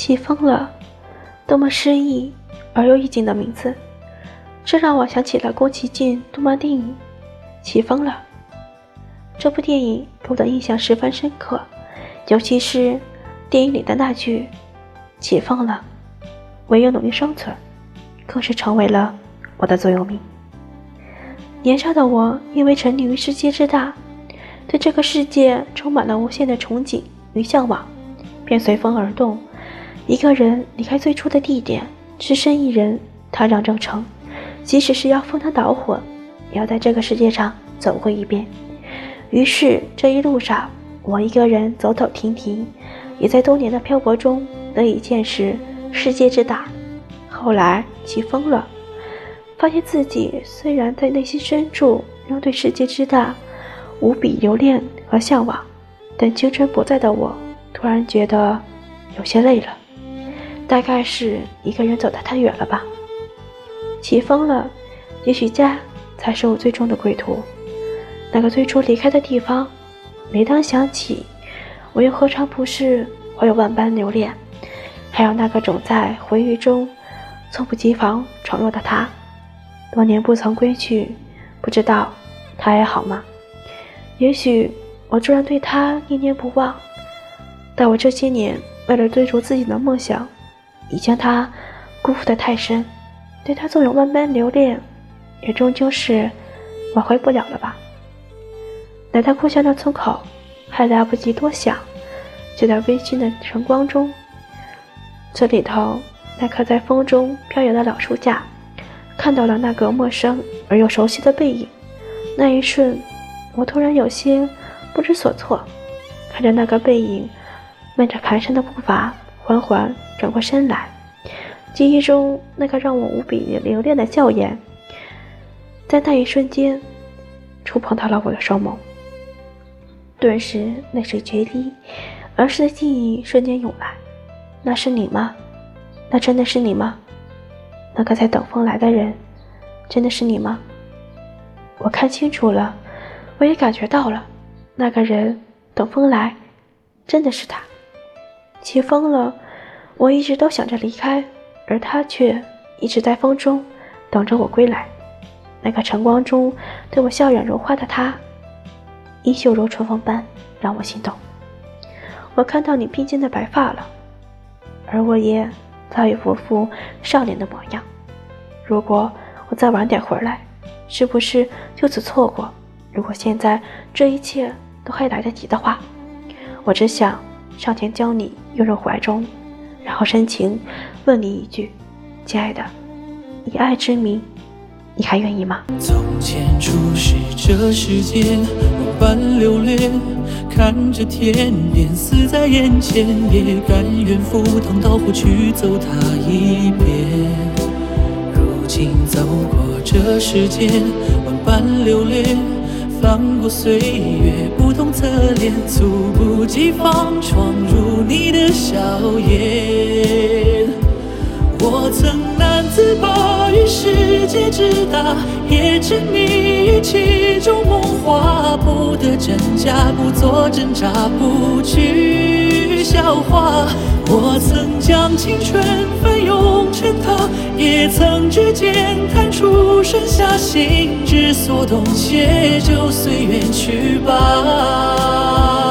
起风了，多么诗意而又意境的名字，这让我想起了宫崎骏动漫电影《起风了》。这部电影给我的印象十分深刻，尤其是电影里的那句“起风了，唯有努力生存”，更是成为了我的座右铭。年少的我因为沉溺于世界之大，对这个世界充满了无限的憧憬与向往，便随风而动。一个人离开最初的地点，只身一人踏上征程，即使是要赴汤蹈火，也要在这个世界上走过一遍。于是这一路上，我一个人走走停停，也在多年的漂泊中得以见识世界之大。后来起风了，发现自己虽然在内心深处仍对世界之大无比留恋和向往，但青春不在的我，突然觉得有些累了。大概是一个人走得太远了吧。起风了，也许家才是我最终的归途。那个最初离开的地方，每当想起，我又何尝不是怀有万般留恋？还有那个总在回忆中猝不及防闯入的他，多年不曾归去，不知道他还好吗？也许我突然对他念念不忘，但我这些年为了追逐自己的梦想。已将他辜负得太深，对他纵有万般留恋，也终究是挽回不了了吧。来到故乡的村口，还来不及多想，就在微醺的晨光中，村里头那棵在风中飘摇的老树下，看到了那个陌生而又熟悉的背影。那一瞬，我突然有些不知所措，看着那个背影，迈着蹒跚的步伐。缓缓转过身来，记忆中那个让我无比留恋的笑颜，在那一瞬间触碰到了我的双眸，顿时泪水决堤，儿时的记忆瞬间涌来。那是你吗？那真的是你吗？那个在等风来的人，真的是你吗？我看清楚了，我也感觉到了，那个人等风来，真的是他。起风了，我一直都想着离开，而他却一直在风中等着我归来。那个晨光中对我笑脸如花的他，衣袖如春风般让我心动。我看到你披肩的白发了，而我也早已不复少年的模样。如果我再晚点回来，是不是就此错过？如果现在这一切都还来得及的话，我只想。上前将你拥入怀中，然后深情问你一句：“亲爱的，以爱之名，你还愿意吗？”从前初识这世间，万般留恋，看着天边死在眼前，也甘愿赴汤蹈火去走它一遍。如今走过这世间，万般留恋。翻过岁月，不同侧脸，猝不及防闯入你的笑颜。我曾难自拔于世界之大，也沉溺于其中梦话，不得真假，不做挣扎，不去笑话。我曾将青春翻涌成她，也曾指尖弹出盛夏心之所动且就随缘去吧。